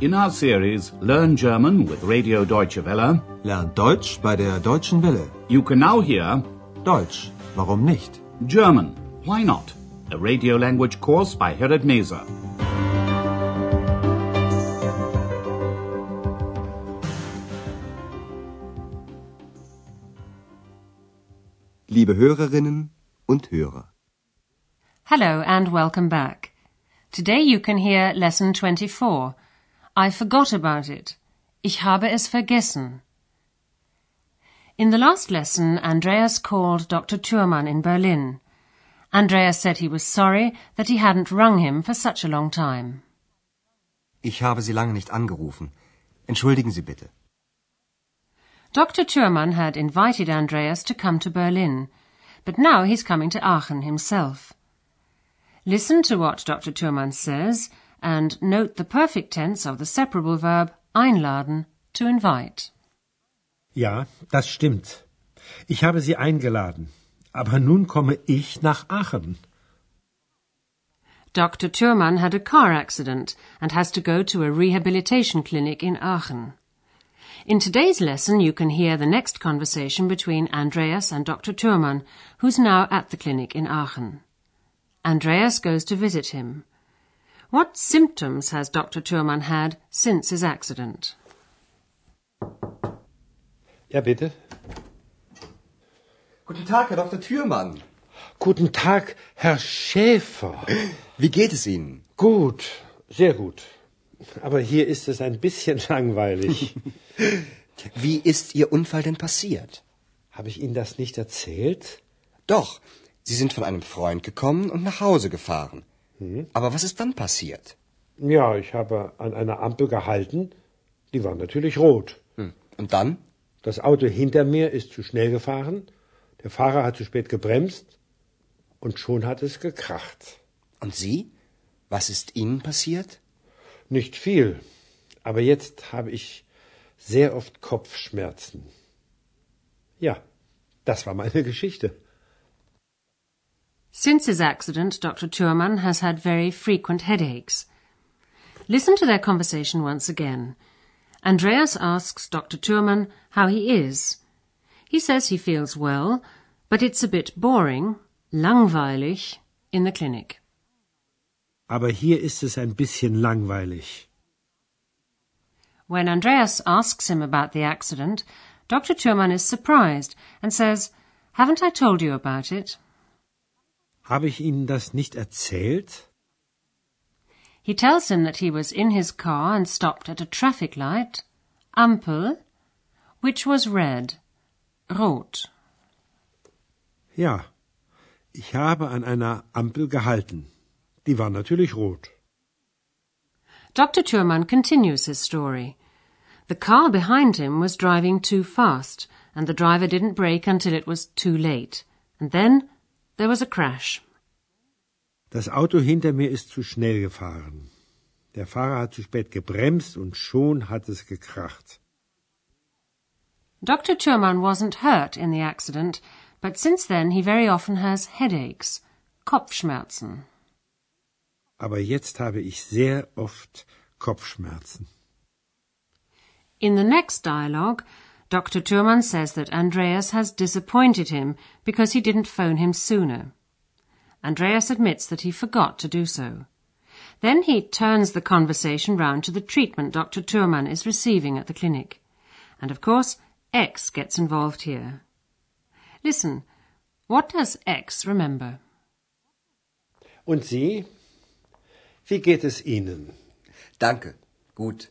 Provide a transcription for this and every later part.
In our series Learn German with Radio Deutsche Welle, Lernt Deutsch bei der Deutschen Welle. you can now hear Deutsch, warum nicht? German, Why Not? A radio language course by Herrad Meese. Liebe Hörerinnen und Hörer. Hello and welcome back. Today you can hear lesson 24. I forgot about it. Ich habe es vergessen. In the last lesson, Andreas called Dr. Thürmann in Berlin. Andreas said he was sorry that he hadn't rung him for such a long time. Ich habe Sie lange nicht angerufen. Entschuldigen Sie bitte. Dr. Thürmann had invited Andreas to come to Berlin, but now he's coming to Aachen himself. Listen to what Dr. Thürmann says and note the perfect tense of the separable verb einladen, to invite. Ja, das stimmt. Ich habe Sie eingeladen. Aber nun komme ich nach Aachen. Dr. Thürmann had a car accident and has to go to a rehabilitation clinic in Aachen. In today's lesson, you can hear the next conversation between Andreas and Dr. Thürmann, who's now at the clinic in Aachen. Andreas goes to visit him. What symptoms has Dr. Thurmann had since his accident? Ja, bitte. Guten Tag, Herr Dr. Thürmann. Guten Tag, Herr Schäfer. Wie geht es Ihnen? Gut, sehr gut. Aber hier ist es ein bisschen langweilig. Wie ist Ihr Unfall denn passiert? Habe ich Ihnen das nicht erzählt? Doch, Sie sind von einem Freund gekommen und nach Hause gefahren. Aber was ist dann passiert? Ja, ich habe an einer Ampel gehalten. Die war natürlich rot. Hm. Und dann? Das Auto hinter mir ist zu schnell gefahren. Der Fahrer hat zu spät gebremst. Und schon hat es gekracht. Und Sie? Was ist Ihnen passiert? Nicht viel. Aber jetzt habe ich sehr oft Kopfschmerzen. Ja, das war meine Geschichte. Since his accident, Dr. Thürmann has had very frequent headaches. Listen to their conversation once again. Andreas asks Dr. Thürmann how he is. He says he feels well, but it's a bit boring, langweilig, in the clinic. Aber hier ist es ein bisschen langweilig. When Andreas asks him about the accident, Dr. Thürmann is surprised and says, Haven't I told you about it? Habe ich Ihnen das nicht erzählt? He tells him that he was in his car and stopped at a traffic light, Ampel, which was red, rot. Ja, ich habe an einer Ampel gehalten. Die war natürlich rot. Dr. Thürmann continues his story. The car behind him was driving too fast, and the driver didn't brake until it was too late. And then there was a crash. Das Auto hinter mir ist zu schnell gefahren. Der Fahrer hat zu spät gebremst und schon hat es gekracht. Dr. Thürmann wasn't hurt in the accident, but since then he very often has headaches, Kopfschmerzen. Aber jetzt habe ich sehr oft Kopfschmerzen. In the next dialogue, Dr. Thürmann says that Andreas has disappointed him because he didn't phone him sooner. Andreas admits that he forgot to do so. Then he turns the conversation round to the treatment Dr. Thürmann is receiving at the clinic. And of course, X gets involved here. Listen, what does X remember? Und Sie? Wie geht es Ihnen? Danke. Gut.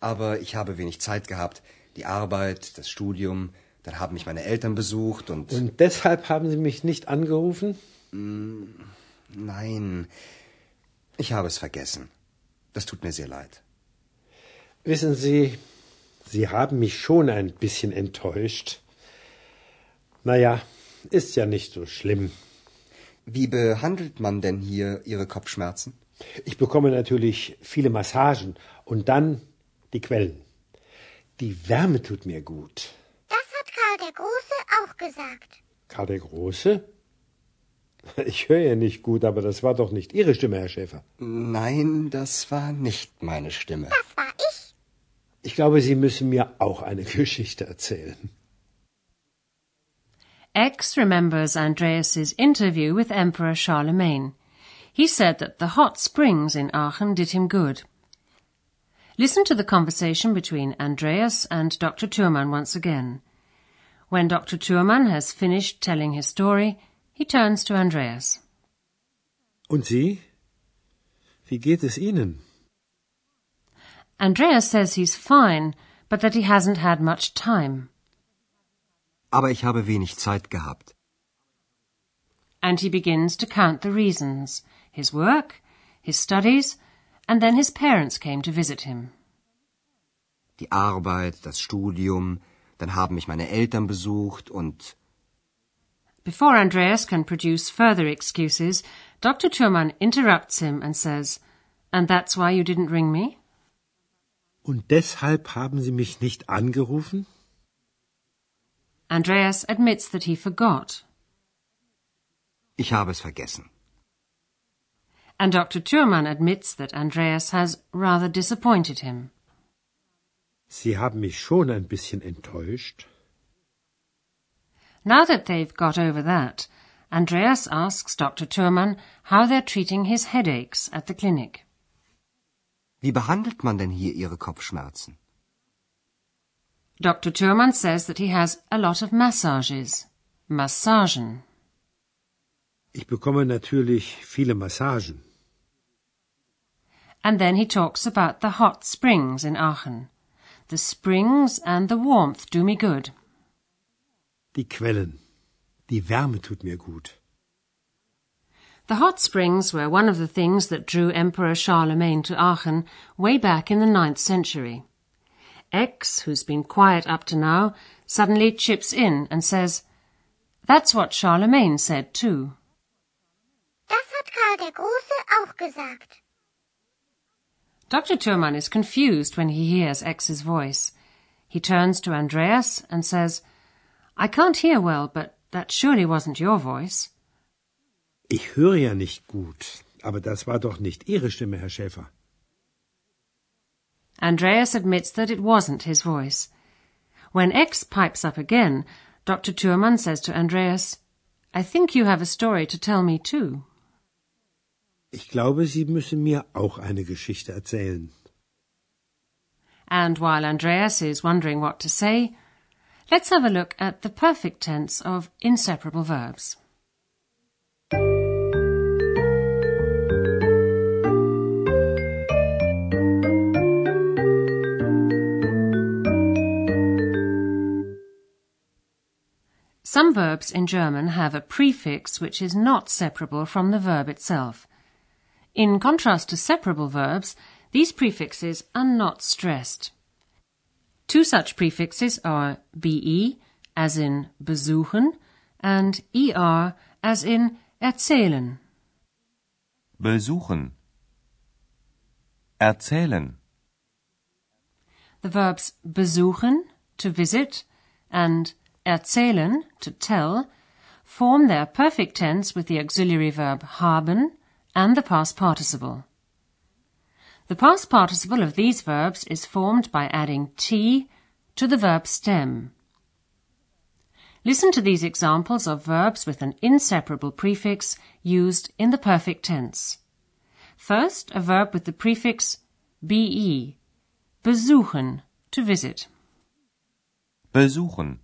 Aber ich habe wenig Zeit gehabt. Die Arbeit, das Studium, dann haben mich meine Eltern besucht und. Und deshalb haben Sie mich nicht angerufen? Nein. Ich habe es vergessen. Das tut mir sehr leid. Wissen Sie, Sie haben mich schon ein bisschen enttäuscht. Naja, ist ja nicht so schlimm. Wie behandelt man denn hier Ihre Kopfschmerzen? Ich bekomme natürlich viele Massagen und dann die Quellen. Die Wärme tut mir gut. Das hat Karl der Große auch gesagt. Karl der Große? Ich höre ja nicht gut, aber das war doch nicht Ihre Stimme, Herr Schäfer. Nein, das war nicht meine Stimme. Das war Ich glaube, Sie müssen mir auch eine Geschichte erzählen. X remembers Andreas's interview with Emperor Charlemagne. He said that the hot springs in Aachen did him good. Listen to the conversation between Andreas and Dr. Thürmann once again. When Dr. Thürmann has finished telling his story, he turns to Andreas. Und Sie? Wie geht es Ihnen? Andreas says he's fine, but that he hasn't had much time. Aber ich habe wenig Zeit gehabt. And he begins to count the reasons his work, his studies, and then his parents came to visit him. Die Arbeit, das Studium, dann haben mich meine Eltern besucht und Before Andreas can produce further excuses, Dr. Thürmann interrupts him and says, And that's why you didn't ring me? Und deshalb haben Sie mich nicht angerufen? Andreas admits that he forgot. ich habe es vergessen. And Dr. Thürmann admits that Andreas has rather disappointed him. Sie haben mich schon ein bisschen enttäuscht. Now that they've got over that, Andreas asks Dr. Thürmann how they're treating his headaches at the clinic. Wie behandelt man denn hier Ihre Kopfschmerzen? Dr. Thürmann says that he has a lot of massages. Massagen. Ich bekomme natürlich viele Massagen. And then he talks about the hot springs in Aachen. The springs and the warmth do me good. Die Quellen. Die Wärme tut mir gut. The hot springs were one of the things that drew Emperor Charlemagne to Aachen way back in the ninth century. X, who's been quiet up to now, suddenly chips in and says, That's what Charlemagne said too. Das hat der Große auch gesagt. Dr. Thürmann is confused when he hears X's voice. He turns to Andreas and says, I can't hear well, but that surely wasn't your voice. Ich höre ja nicht gut, aber das war doch nicht Ihre Stimme, Herr Schäfer. Andreas admits that it wasn't his voice. When X pipes up again, Dr. Thürmann says to Andreas, I think you have a story to tell me too. Ich glaube, Sie müssen mir auch eine Geschichte erzählen. And while Andreas is wondering what to say, let's have a look at the perfect tense of inseparable verbs. Some verbs in German have a prefix which is not separable from the verb itself. In contrast to separable verbs, these prefixes are not stressed. Two such prefixes are be, as in besuchen, and er, as in erzählen. Besuchen. Erzählen. The verbs besuchen, to visit, and erzählen, to tell, form their perfect tense with the auxiliary verb haben and the past participle. The past participle of these verbs is formed by adding t to the verb stem. Listen to these examples of verbs with an inseparable prefix used in the perfect tense. First, a verb with the prefix be, besuchen, to visit. Besuchen.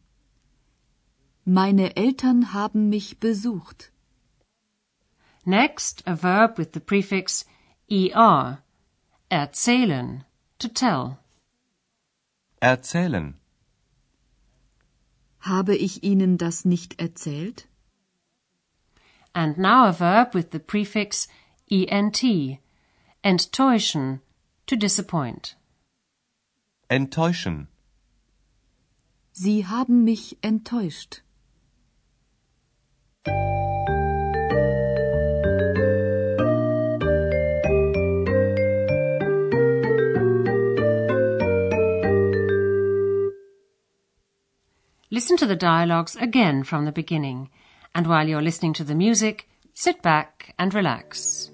Meine Eltern haben mich besucht. Next, a verb with the prefix er, erzählen, to tell. Erzählen. Habe ich Ihnen das nicht erzählt? And now a verb with the prefix ent, enttäuschen, to disappoint. Enttäuschen. Sie haben mich enttäuscht. Listen to the dialogues again from the beginning, and while you're listening to the music, sit back and relax.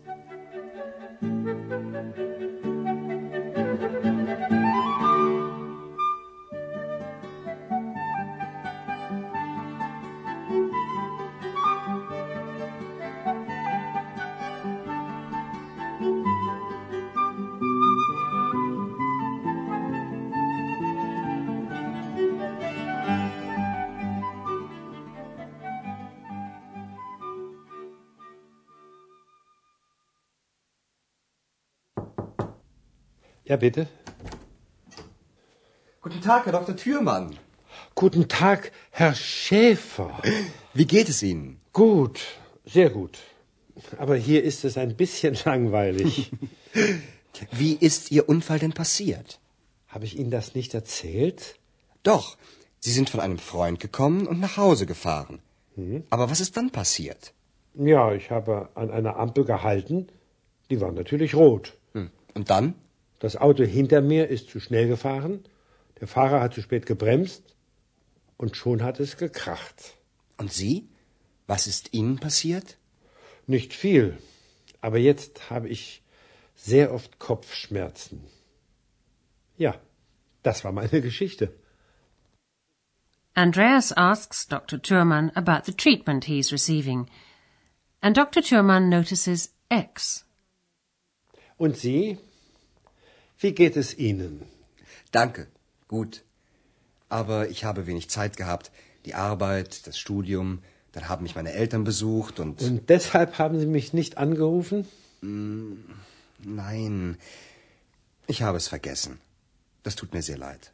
Ja, bitte. Guten Tag, Herr Dr. Thürmann. Guten Tag, Herr Schäfer. Wie geht es Ihnen? Gut, sehr gut. Aber hier ist es ein bisschen langweilig. Wie ist Ihr Unfall denn passiert? Habe ich Ihnen das nicht erzählt? Doch, Sie sind von einem Freund gekommen und nach Hause gefahren. Aber was ist dann passiert? Ja, ich habe an einer Ampel gehalten. Die war natürlich rot. Hm. Und dann? Das Auto hinter mir ist zu schnell gefahren. Der Fahrer hat zu spät gebremst. Und schon hat es gekracht. Und Sie? Was ist Ihnen passiert? Nicht viel. Aber jetzt habe ich sehr oft Kopfschmerzen. Ja, das war meine Geschichte. Andreas asks Dr. Thurman about the treatment he's receiving. And Dr. Thurman notices X. Und Sie? Wie geht es Ihnen? Danke, gut. Aber ich habe wenig Zeit gehabt. Die Arbeit, das Studium, dann haben mich meine Eltern besucht und. Und deshalb haben Sie mich nicht angerufen? Nein, ich habe es vergessen. Das tut mir sehr leid.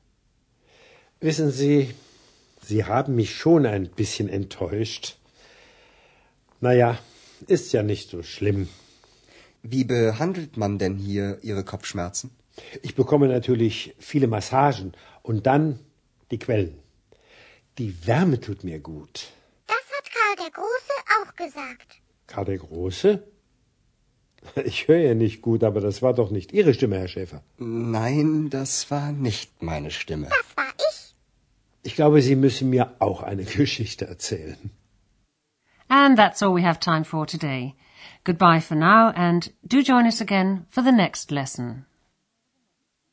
Wissen Sie, Sie haben mich schon ein bisschen enttäuscht. Naja, ist ja nicht so schlimm. Wie behandelt man denn hier Ihre Kopfschmerzen? Ich bekomme natürlich viele Massagen und dann die Quellen. Die Wärme tut mir gut. Das hat Karl der Große auch gesagt. Karl der Große? Ich höre ja nicht gut, aber das war doch nicht Ihre Stimme, Herr Schäfer. Nein, das war nicht meine Stimme. Das war ich. Ich glaube, Sie müssen mir auch eine Geschichte erzählen. And that's all we have time for today. Goodbye for now and do join us again for the next lesson.